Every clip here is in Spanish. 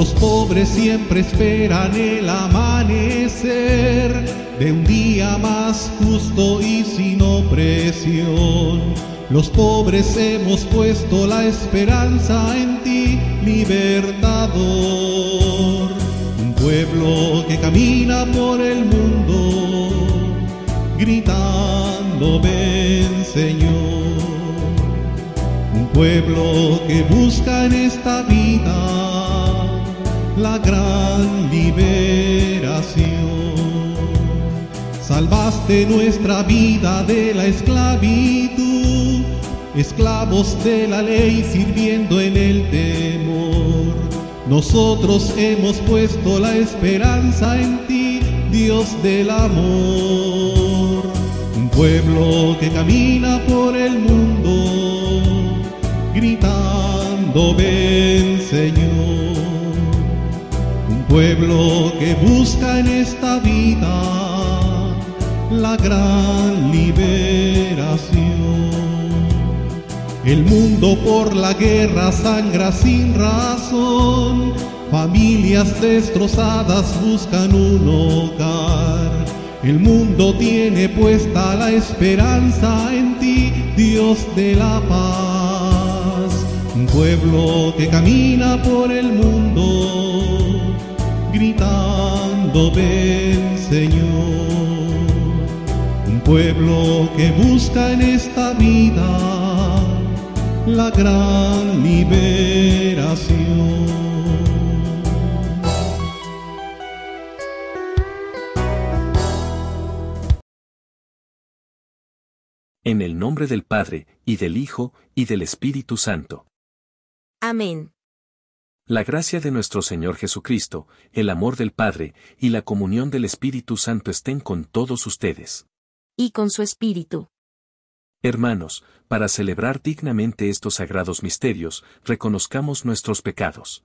Los pobres siempre esperan el amanecer de un día más justo y sin opresión. Los pobres hemos puesto la esperanza en ti, libertador. Un pueblo que camina por el mundo, gritando, ven Señor. Un pueblo que busca en esta vida la gran liberación. Salvaste nuestra vida de la esclavitud, esclavos de la ley sirviendo en el temor. Nosotros hemos puesto la esperanza en ti, Dios del amor. Un pueblo que camina por el mundo, gritando, ven Señor pueblo que busca en esta vida la gran liberación. El mundo por la guerra sangra sin razón, familias destrozadas buscan un hogar. El mundo tiene puesta la esperanza en ti, Dios de la paz. Un pueblo que camina por el mundo gritando ven Señor, un pueblo que busca en esta vida la gran liberación. En el nombre del Padre, y del Hijo, y del Espíritu Santo. Amén. La gracia de nuestro Señor Jesucristo, el amor del Padre, y la comunión del Espíritu Santo estén con todos ustedes. Y con su Espíritu. Hermanos, para celebrar dignamente estos sagrados misterios, reconozcamos nuestros pecados.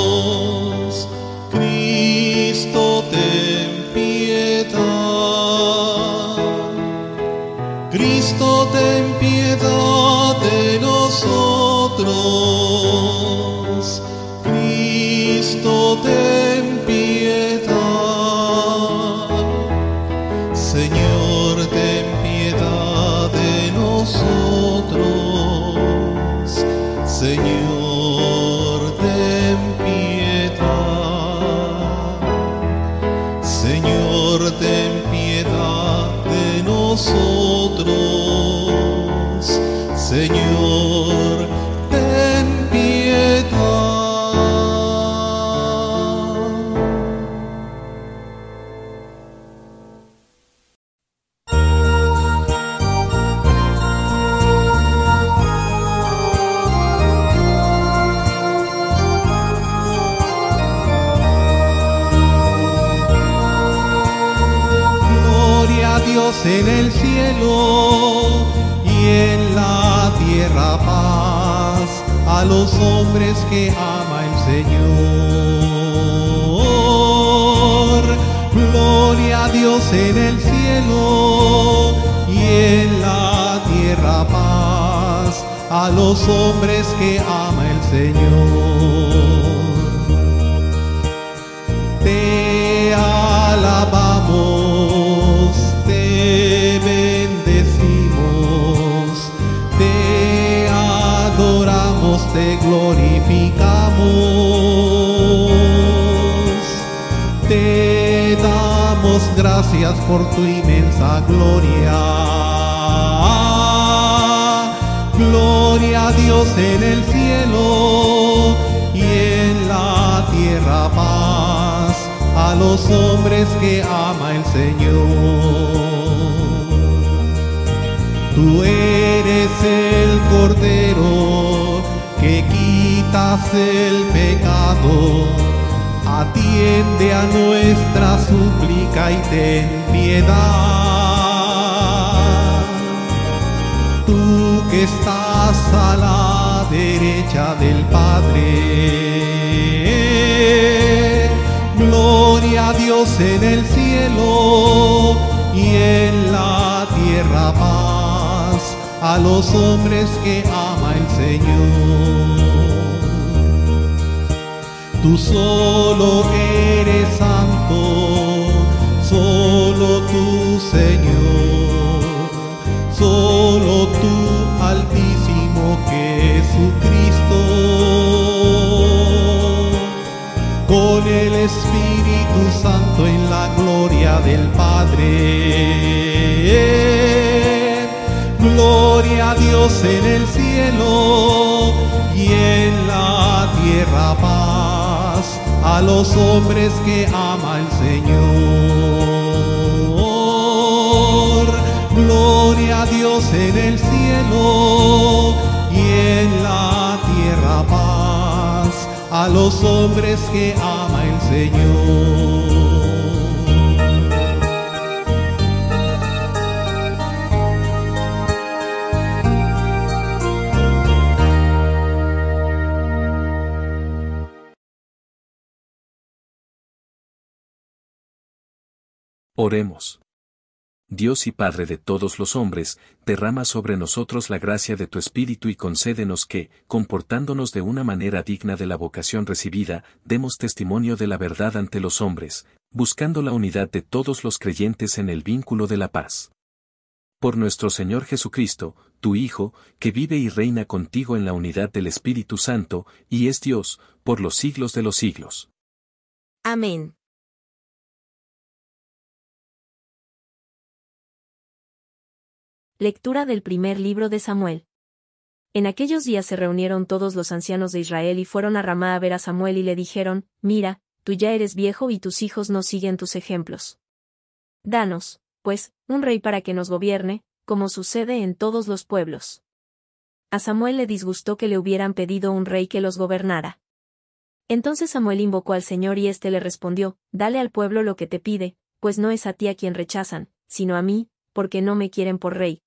Nosotros. Cristo, ten piedad. Señor, ten piedad de nosotros. Señor, los hombres que ama el Señor. Tú eres el Cordero que quitas el pecado. Atiende a nuestra súplica y ten piedad. Tú que estás a la derecha del Padre. A Dios en el cielo y en la tierra paz a los hombres que ama el Señor. Tú solo eres santo, solo tú Señor, solo tú altísimo Jesucristo con el Espíritu Santo en la gloria del Padre. Gloria a Dios en el cielo y en la tierra paz a los hombres que ama el Señor. Gloria a Dios en el cielo y en la tierra paz a los hombres que ama el. Oremos. Dios y Padre de todos los hombres, derrama sobre nosotros la gracia de tu Espíritu y concédenos que, comportándonos de una manera digna de la vocación recibida, demos testimonio de la verdad ante los hombres, buscando la unidad de todos los creyentes en el vínculo de la paz. Por nuestro Señor Jesucristo, tu Hijo, que vive y reina contigo en la unidad del Espíritu Santo, y es Dios, por los siglos de los siglos. Amén. Lectura del primer libro de Samuel. En aquellos días se reunieron todos los ancianos de Israel y fueron a Ramá a ver a Samuel y le dijeron, Mira, tú ya eres viejo y tus hijos no siguen tus ejemplos. Danos, pues, un rey para que nos gobierne, como sucede en todos los pueblos. A Samuel le disgustó que le hubieran pedido un rey que los gobernara. Entonces Samuel invocó al Señor y éste le respondió, Dale al pueblo lo que te pide, pues no es a ti a quien rechazan, sino a mí, porque no me quieren por rey.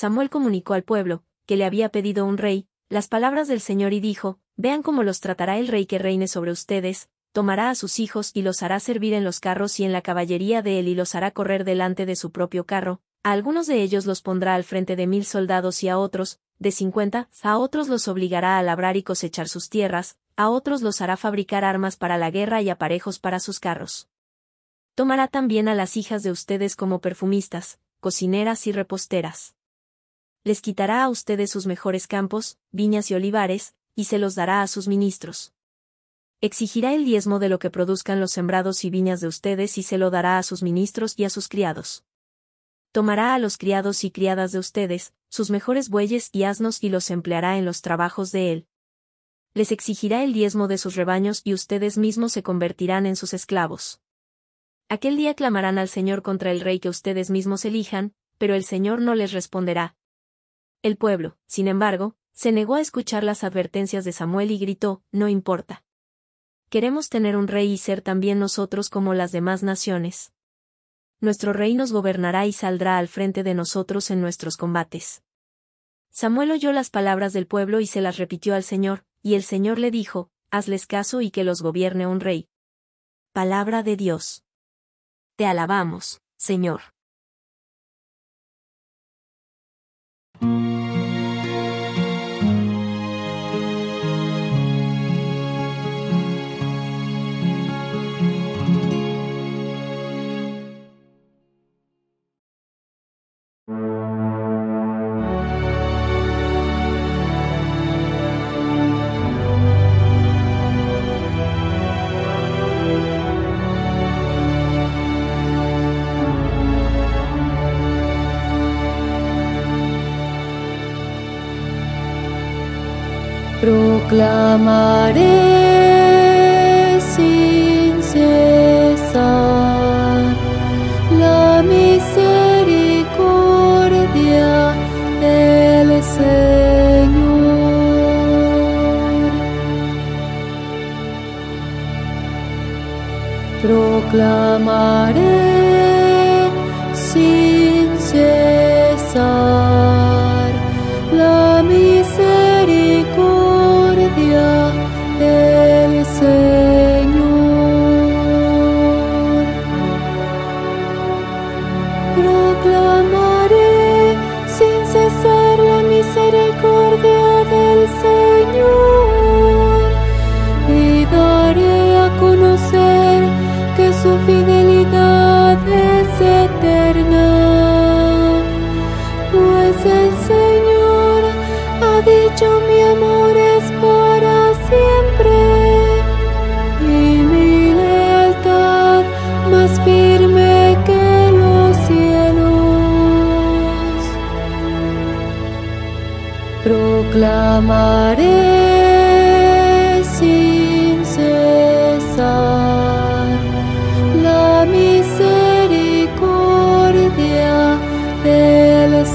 Samuel comunicó al pueblo, que le había pedido un rey, las palabras del Señor y dijo, Vean cómo los tratará el rey que reine sobre ustedes, tomará a sus hijos y los hará servir en los carros y en la caballería de él y los hará correr delante de su propio carro, a algunos de ellos los pondrá al frente de mil soldados y a otros, de cincuenta, a otros los obligará a labrar y cosechar sus tierras, a otros los hará fabricar armas para la guerra y aparejos para sus carros. Tomará también a las hijas de ustedes como perfumistas, cocineras y reposteras les quitará a ustedes sus mejores campos, viñas y olivares, y se los dará a sus ministros. Exigirá el diezmo de lo que produzcan los sembrados y viñas de ustedes y se lo dará a sus ministros y a sus criados. Tomará a los criados y criadas de ustedes, sus mejores bueyes y asnos y los empleará en los trabajos de él. Les exigirá el diezmo de sus rebaños y ustedes mismos se convertirán en sus esclavos. Aquel día clamarán al Señor contra el rey que ustedes mismos elijan, pero el Señor no les responderá. El pueblo, sin embargo, se negó a escuchar las advertencias de Samuel y gritó, no importa. Queremos tener un rey y ser también nosotros como las demás naciones. nuestro rey nos gobernará y saldrá al frente de nosotros en nuestros combates. Samuel oyó las palabras del pueblo y se las repitió al Señor, y el Señor le dijo, Hazles caso y que los gobierne un rey. Palabra de Dios. Te alabamos, Señor. Música Proclamaré del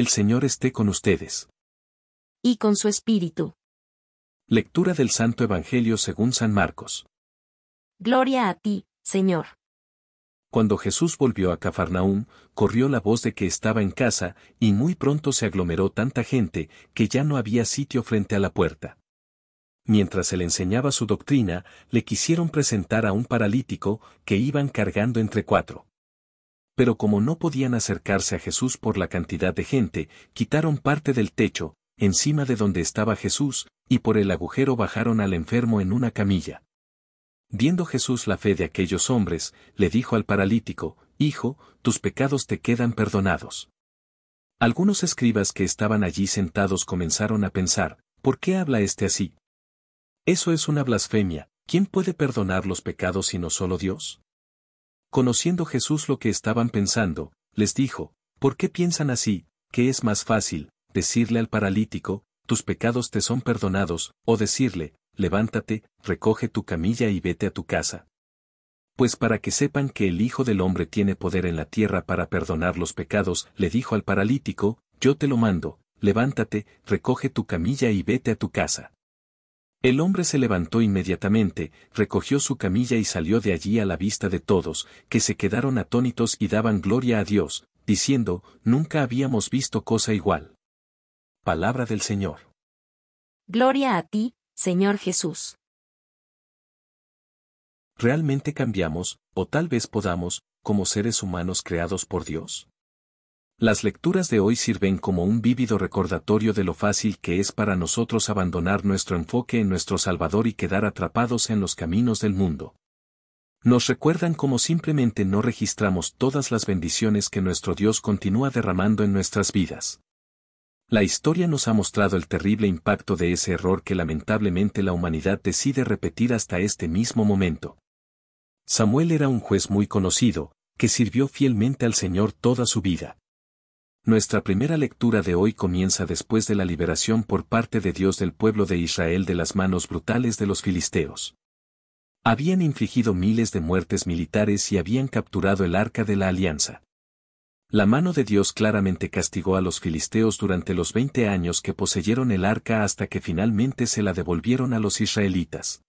El Señor esté con ustedes. Y con su espíritu. Lectura del Santo Evangelio según San Marcos. Gloria a ti, Señor. Cuando Jesús volvió a Cafarnaúm, corrió la voz de que estaba en casa, y muy pronto se aglomeró tanta gente, que ya no había sitio frente a la puerta. Mientras él enseñaba su doctrina, le quisieron presentar a un paralítico, que iban cargando entre cuatro. Pero como no podían acercarse a Jesús por la cantidad de gente, quitaron parte del techo, encima de donde estaba Jesús, y por el agujero bajaron al enfermo en una camilla. Viendo Jesús la fe de aquellos hombres, le dijo al paralítico, Hijo, tus pecados te quedan perdonados. Algunos escribas que estaban allí sentados comenzaron a pensar, ¿por qué habla este así? Eso es una blasfemia, ¿quién puede perdonar los pecados sino solo Dios? Conociendo Jesús lo que estaban pensando, les dijo, ¿por qué piensan así, que es más fácil, decirle al paralítico, tus pecados te son perdonados, o decirle, levántate, recoge tu camilla y vete a tu casa. Pues para que sepan que el Hijo del Hombre tiene poder en la tierra para perdonar los pecados, le dijo al paralítico, yo te lo mando, levántate, recoge tu camilla y vete a tu casa. El hombre se levantó inmediatamente, recogió su camilla y salió de allí a la vista de todos, que se quedaron atónitos y daban gloria a Dios, diciendo, nunca habíamos visto cosa igual. Palabra del Señor. Gloria a ti, Señor Jesús. ¿Realmente cambiamos, o tal vez podamos, como seres humanos creados por Dios? Las lecturas de hoy sirven como un vívido recordatorio de lo fácil que es para nosotros abandonar nuestro enfoque en nuestro Salvador y quedar atrapados en los caminos del mundo. Nos recuerdan cómo simplemente no registramos todas las bendiciones que nuestro Dios continúa derramando en nuestras vidas. La historia nos ha mostrado el terrible impacto de ese error que lamentablemente la humanidad decide repetir hasta este mismo momento. Samuel era un juez muy conocido, que sirvió fielmente al Señor toda su vida. Nuestra primera lectura de hoy comienza después de la liberación por parte de Dios del pueblo de Israel de las manos brutales de los filisteos. Habían infligido miles de muertes militares y habían capturado el arca de la alianza. La mano de Dios claramente castigó a los filisteos durante los veinte años que poseyeron el arca hasta que finalmente se la devolvieron a los israelitas.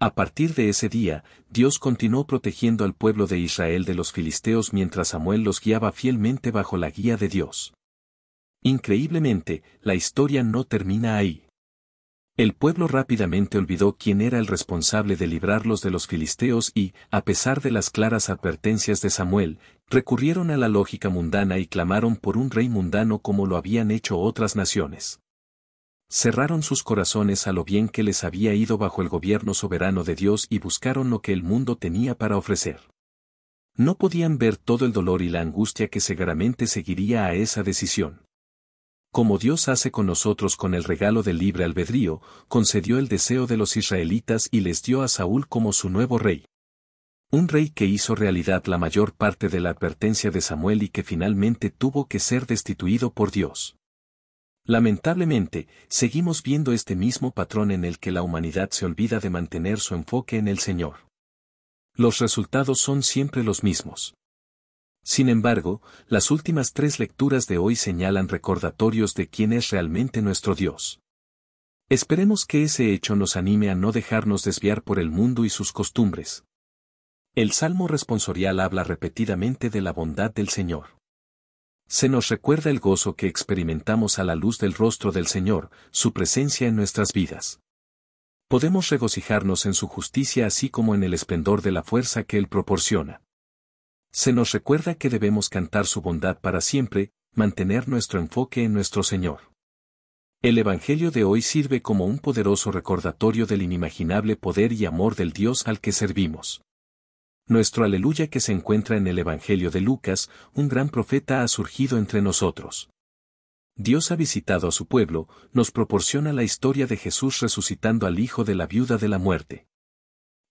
A partir de ese día, Dios continuó protegiendo al pueblo de Israel de los filisteos mientras Samuel los guiaba fielmente bajo la guía de Dios. Increíblemente, la historia no termina ahí. El pueblo rápidamente olvidó quién era el responsable de librarlos de los filisteos y, a pesar de las claras advertencias de Samuel, recurrieron a la lógica mundana y clamaron por un rey mundano como lo habían hecho otras naciones. Cerraron sus corazones a lo bien que les había ido bajo el gobierno soberano de Dios y buscaron lo que el mundo tenía para ofrecer. No podían ver todo el dolor y la angustia que seguramente seguiría a esa decisión. Como Dios hace con nosotros con el regalo del libre albedrío, concedió el deseo de los israelitas y les dio a Saúl como su nuevo rey. Un rey que hizo realidad la mayor parte de la advertencia de Samuel y que finalmente tuvo que ser destituido por Dios. Lamentablemente, seguimos viendo este mismo patrón en el que la humanidad se olvida de mantener su enfoque en el Señor. Los resultados son siempre los mismos. Sin embargo, las últimas tres lecturas de hoy señalan recordatorios de quién es realmente nuestro Dios. Esperemos que ese hecho nos anime a no dejarnos desviar por el mundo y sus costumbres. El Salmo responsorial habla repetidamente de la bondad del Señor. Se nos recuerda el gozo que experimentamos a la luz del rostro del Señor, su presencia en nuestras vidas. Podemos regocijarnos en su justicia así como en el esplendor de la fuerza que Él proporciona. Se nos recuerda que debemos cantar su bondad para siempre, mantener nuestro enfoque en nuestro Señor. El Evangelio de hoy sirve como un poderoso recordatorio del inimaginable poder y amor del Dios al que servimos. Nuestro aleluya que se encuentra en el Evangelio de Lucas, un gran profeta ha surgido entre nosotros. Dios ha visitado a su pueblo, nos proporciona la historia de Jesús resucitando al hijo de la viuda de la muerte.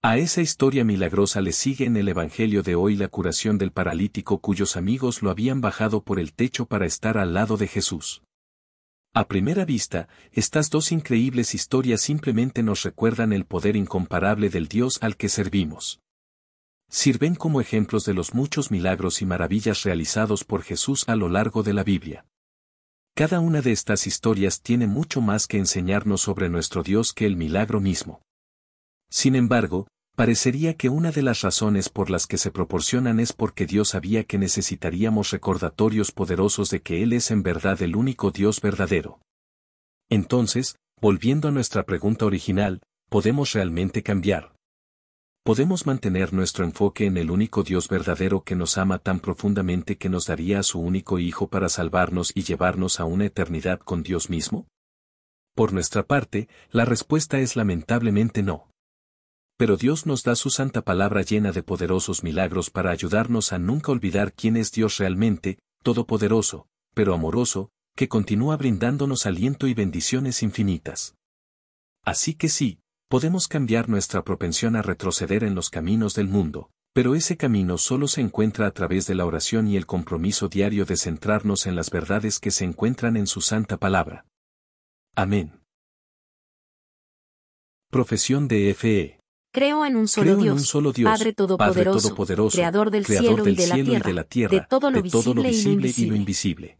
A esa historia milagrosa le sigue en el Evangelio de hoy la curación del paralítico cuyos amigos lo habían bajado por el techo para estar al lado de Jesús. A primera vista, estas dos increíbles historias simplemente nos recuerdan el poder incomparable del Dios al que servimos. Sirven como ejemplos de los muchos milagros y maravillas realizados por Jesús a lo largo de la Biblia. Cada una de estas historias tiene mucho más que enseñarnos sobre nuestro Dios que el milagro mismo. Sin embargo, parecería que una de las razones por las que se proporcionan es porque Dios sabía que necesitaríamos recordatorios poderosos de que Él es en verdad el único Dios verdadero. Entonces, volviendo a nuestra pregunta original, ¿podemos realmente cambiar? Podemos mantener nuestro enfoque en el único Dios verdadero que nos ama tan profundamente que nos daría a su único Hijo para salvarnos y llevarnos a una eternidad con Dios mismo? Por nuestra parte, la respuesta es lamentablemente no. Pero Dios nos da su santa palabra llena de poderosos milagros para ayudarnos a nunca olvidar quién es Dios realmente, todopoderoso, pero amoroso, que continúa brindándonos aliento y bendiciones infinitas. Así que sí, podemos cambiar nuestra propensión a retroceder en los caminos del mundo, pero ese camino solo se encuentra a través de la oración y el compromiso diario de centrarnos en las verdades que se encuentran en su santa palabra. Amén. Profesión de FE. Creo en un solo, Creo en Dios, un solo Dios, Padre todopoderoso, Todopoderoso, creador del Creador cielo, del y, de la cielo y tierra, de la tierra, de todo lo de visible lo visible y lo invisible.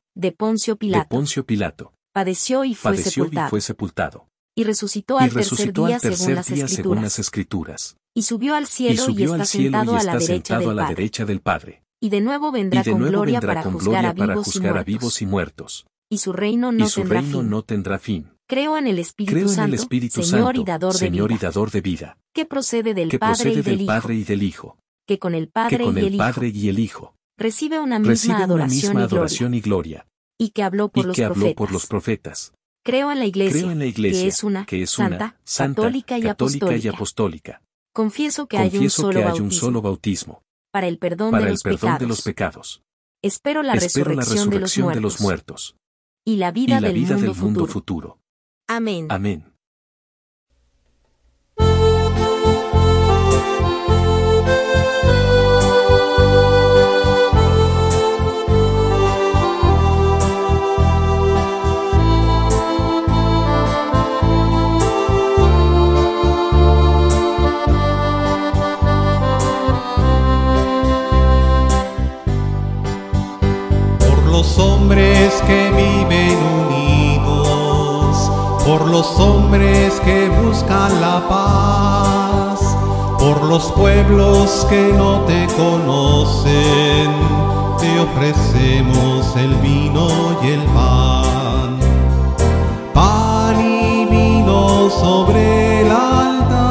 de Poncio de Pilato. Poncio Pilato. Padeció y fue Padeció y sepultado. fue sepultado. y resucitó Y al tercer resucitó día al según tercer las día según las escrituras. Y subió al Y cielo y, está cielo sentado y a la derecha sentado a del la Padre. derecha del Padre. Y de nuevo Y vendrá de con gloria vendrá para con juzgar a gloria para vivos y juzgar a muertos. vivos y muertos. Y su reino no Y su tendrá reino fin. no tendrá fin. Creo en el Espíritu Creo en Santo, el Espíritu Señor y dador Señor y dador de vida, que procede del que Padre procede y del Hijo, Padre y del Hijo, que con el Padre con y el Padre y el Hijo recibe una misma recibe una adoración, misma y, gloria, adoración y gloria, y que habló por y los que habló profetas. por los profetas. Creo en la Iglesia, Creo en la Iglesia, que es una, que es santa, una, santa, católica y católica y apostólica. apostólica. Confieso que hay un solo que hay bautismo un solo bautismo para el perdón, para de, el los perdón pecados. de los pecados. Espero la Espero la resurrección, resurrección de, los muertos, y la y vida, la del, vida mundo del mundo futuro. futuro. Amén. Amén. Los hombres que buscan la paz, por los pueblos que no te conocen, te ofrecemos el vino y el pan. Pan y vino sobre el altar,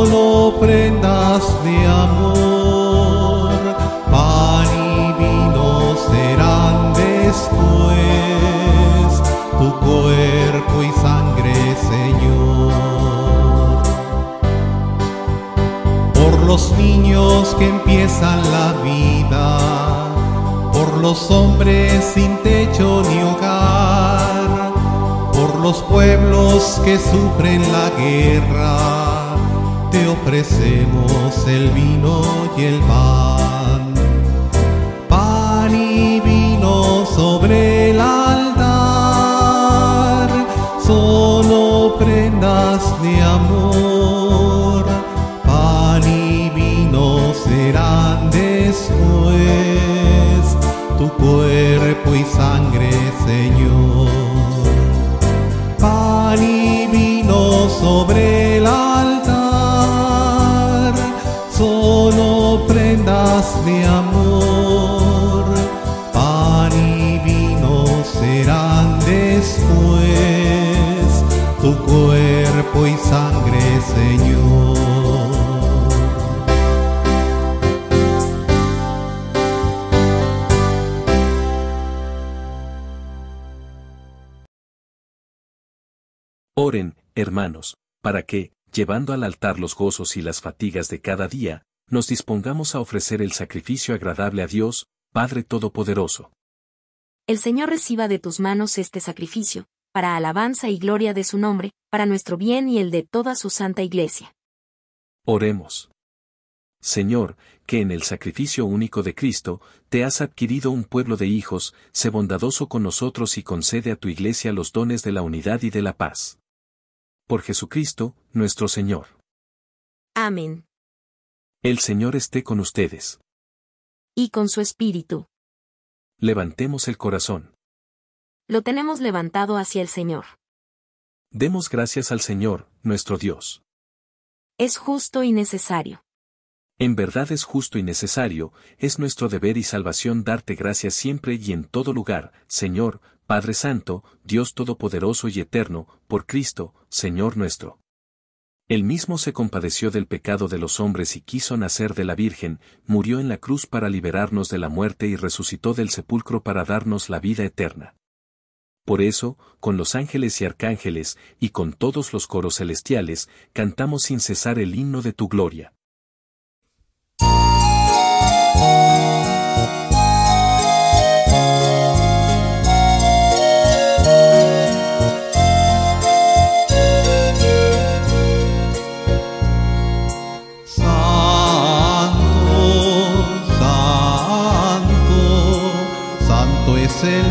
que sufren la guerra, te ofrecemos el vino y el pan. Para que, llevando al altar los gozos y las fatigas de cada día, nos dispongamos a ofrecer el sacrificio agradable a Dios, Padre Todopoderoso. El Señor reciba de tus manos este sacrificio, para alabanza y gloria de su nombre, para nuestro bien y el de toda su santa iglesia. Oremos. Señor, que en el sacrificio único de Cristo, te has adquirido un pueblo de hijos, sé bondadoso con nosotros y concede a tu iglesia los dones de la unidad y de la paz. Por Jesucristo, nuestro Señor. Amén. El Señor esté con ustedes. Y con su espíritu. Levantemos el corazón. Lo tenemos levantado hacia el Señor. Demos gracias al Señor, nuestro Dios. Es justo y necesario. En verdad es justo y necesario, es nuestro deber y salvación darte gracias siempre y en todo lugar, Señor, Padre Santo, Dios Todopoderoso y Eterno, por Cristo, Señor nuestro. Él mismo se compadeció del pecado de los hombres y quiso nacer de la Virgen, murió en la cruz para liberarnos de la muerte y resucitó del sepulcro para darnos la vida eterna. Por eso, con los ángeles y arcángeles, y con todos los coros celestiales, cantamos sin cesar el himno de tu gloria.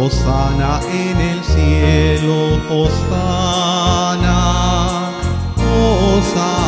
Osana en el cielo, Osana, Osana,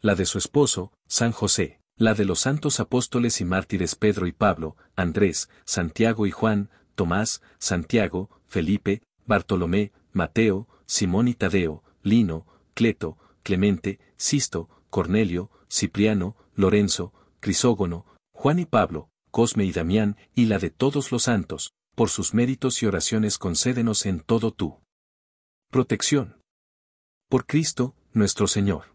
la de su esposo, San José, la de los santos apóstoles y mártires Pedro y Pablo, Andrés, Santiago y Juan, Tomás, Santiago, Felipe, Bartolomé, Mateo, Simón y Tadeo, Lino, Cleto, Clemente, Sisto, Cornelio, Cipriano, Lorenzo, Crisógono, Juan y Pablo, Cosme y Damián, y la de todos los santos, por sus méritos y oraciones concédenos en todo tú. Protección. Por Cristo, nuestro Señor.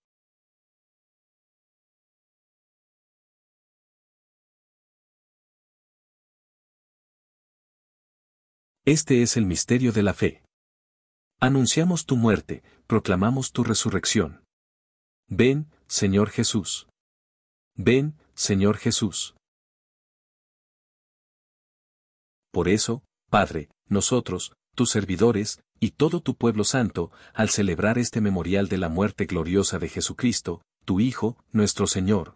Este es el misterio de la fe. Anunciamos tu muerte, proclamamos tu resurrección. Ven, Señor Jesús. Ven, Señor Jesús. Por eso, Padre, nosotros, tus servidores, y todo tu pueblo santo, al celebrar este memorial de la muerte gloriosa de Jesucristo, tu Hijo, nuestro Señor,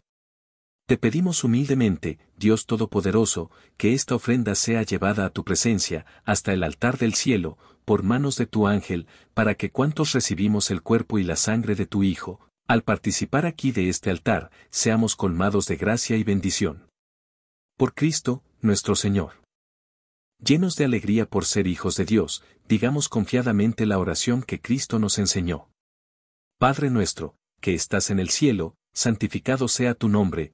Te pedimos humildemente, Dios Todopoderoso, que esta ofrenda sea llevada a tu presencia, hasta el altar del cielo, por manos de tu ángel, para que cuantos recibimos el cuerpo y la sangre de tu Hijo, al participar aquí de este altar, seamos colmados de gracia y bendición. Por Cristo, nuestro Señor. Llenos de alegría por ser hijos de Dios, digamos confiadamente la oración que Cristo nos enseñó. Padre nuestro, que estás en el cielo, santificado sea tu nombre,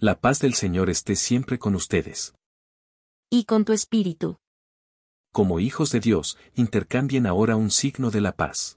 La paz del Señor esté siempre con ustedes. Y con tu espíritu. Como hijos de Dios, intercambien ahora un signo de la paz.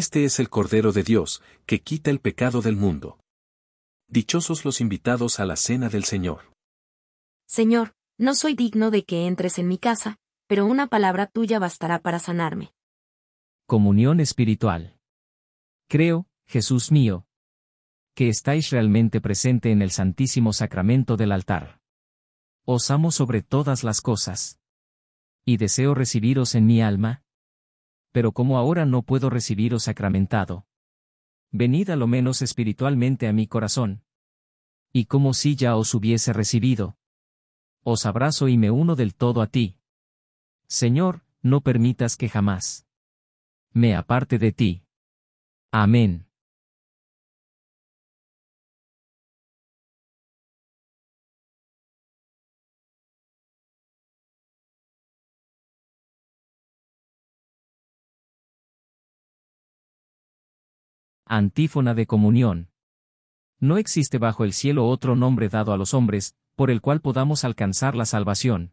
Este es el Cordero de Dios, que quita el pecado del mundo. Dichosos los invitados a la cena del Señor. Señor, no soy digno de que entres en mi casa, pero una palabra tuya bastará para sanarme. Comunión espiritual. Creo, Jesús mío, que estáis realmente presente en el Santísimo Sacramento del altar. Os amo sobre todas las cosas. Y deseo recibiros en mi alma. Pero como ahora no puedo recibiros sacramentado. Venid a lo menos espiritualmente a mi corazón. Y como si ya os hubiese recibido. Os abrazo y me uno del todo a ti. Señor, no permitas que jamás me aparte de ti. Amén. Antífona de comunión. No existe bajo el cielo otro nombre dado a los hombres, por el cual podamos alcanzar la salvación.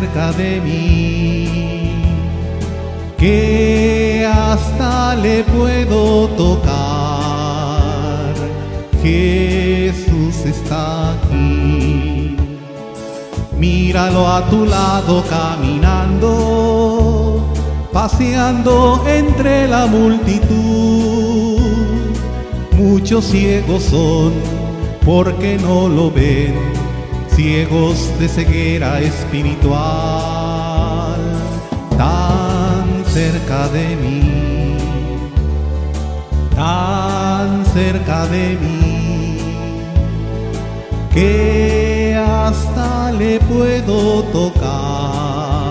cerca de mí, que hasta le puedo tocar. Jesús está aquí. Míralo a tu lado caminando, paseando entre la multitud. Muchos ciegos son porque no lo ven, ciegos de ceguera espiritual, tan cerca de mí, tan cerca de mí que hasta le puedo tocar.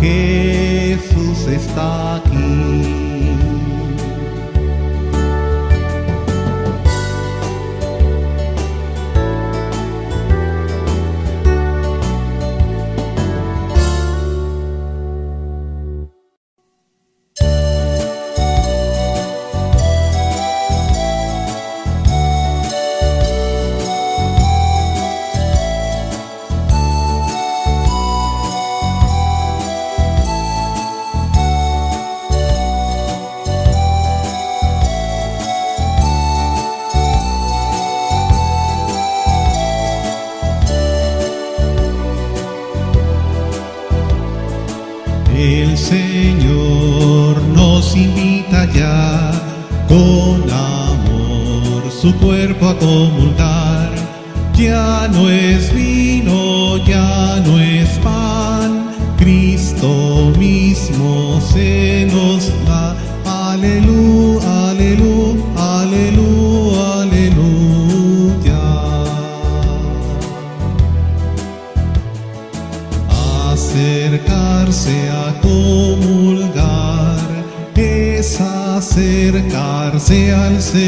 Jesús está aquí.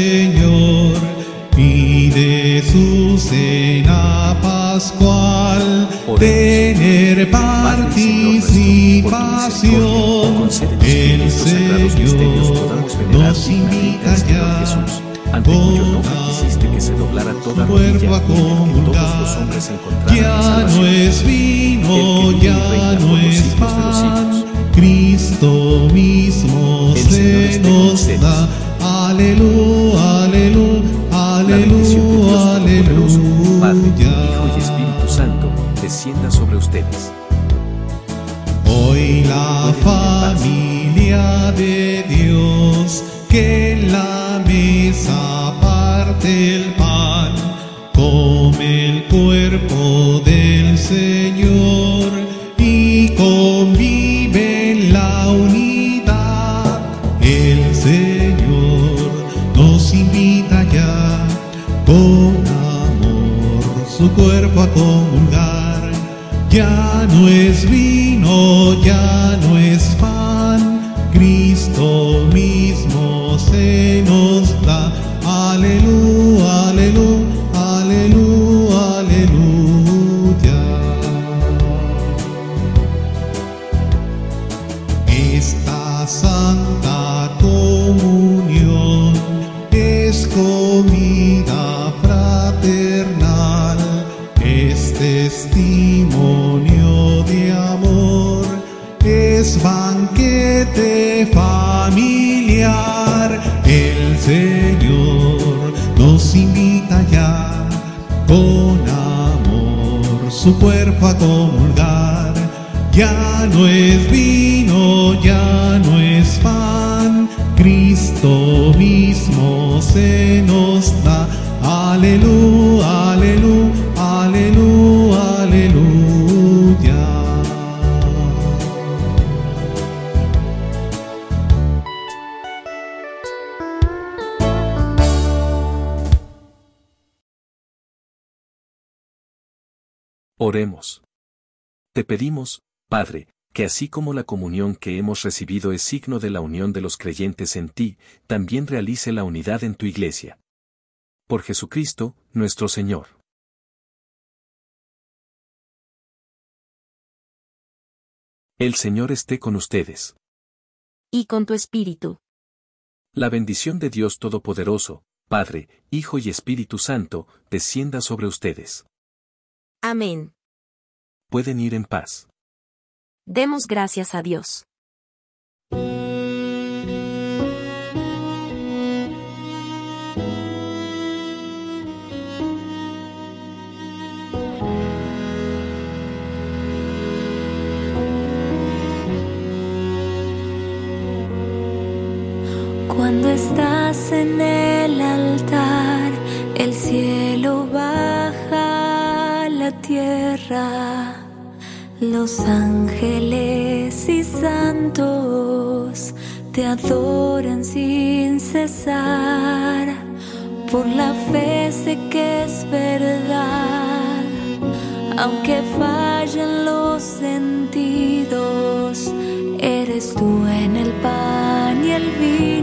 Señor y de su cena pascual Oremos. tener participación. El Señor nos invita ya ante cuyo nombre con quisiste que se doblara toda rodilla y a que todos los hombres encontraran la Ya no es vino, El que vive y ya reina no es siglos de los pan, siglos. Cristo mismo El se nos da. Aleluya, aleluya, de aleluya, Todopoderoso, Padre, Hijo y aleluya. Espíritu Santo, descienda sobre ustedes. Hoy la familia de Dios que en la mesa parte el pan, come el cuerpo del Ya no es vino, ya no es pan, Cristo mismo es testimonio de amor, es banquete familiar. El Señor nos invita ya con amor su cuerpo a comulgar. Ya no es vino, ya no es pan, Cristo mismo se nos da. Aleluya, aleluya, aleluya. Oremos. Te pedimos, Padre, que así como la comunión que hemos recibido es signo de la unión de los creyentes en ti, también realice la unidad en tu iglesia. Por Jesucristo, nuestro Señor. El Señor esté con ustedes. Y con tu espíritu. La bendición de Dios Todopoderoso, Padre, Hijo y Espíritu Santo, descienda sobre ustedes. Amén. Pueden ir en paz. Demos gracias a Dios. Cuando estás en el altar, el cielo baja a la tierra. Los ángeles y santos te adoran sin cesar. Por la fe sé que es verdad, aunque fallen los sentidos, eres tú en el pan y el vino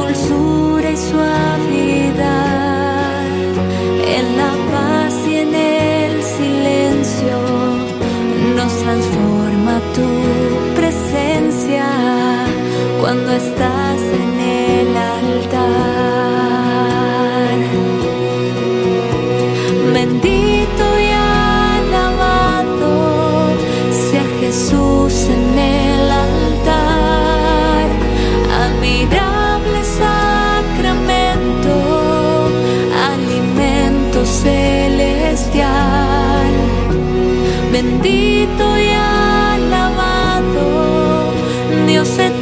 dulzura y suavidad, en la paz y en el silencio nos transforma tu presencia cuando estás. Dios eterno.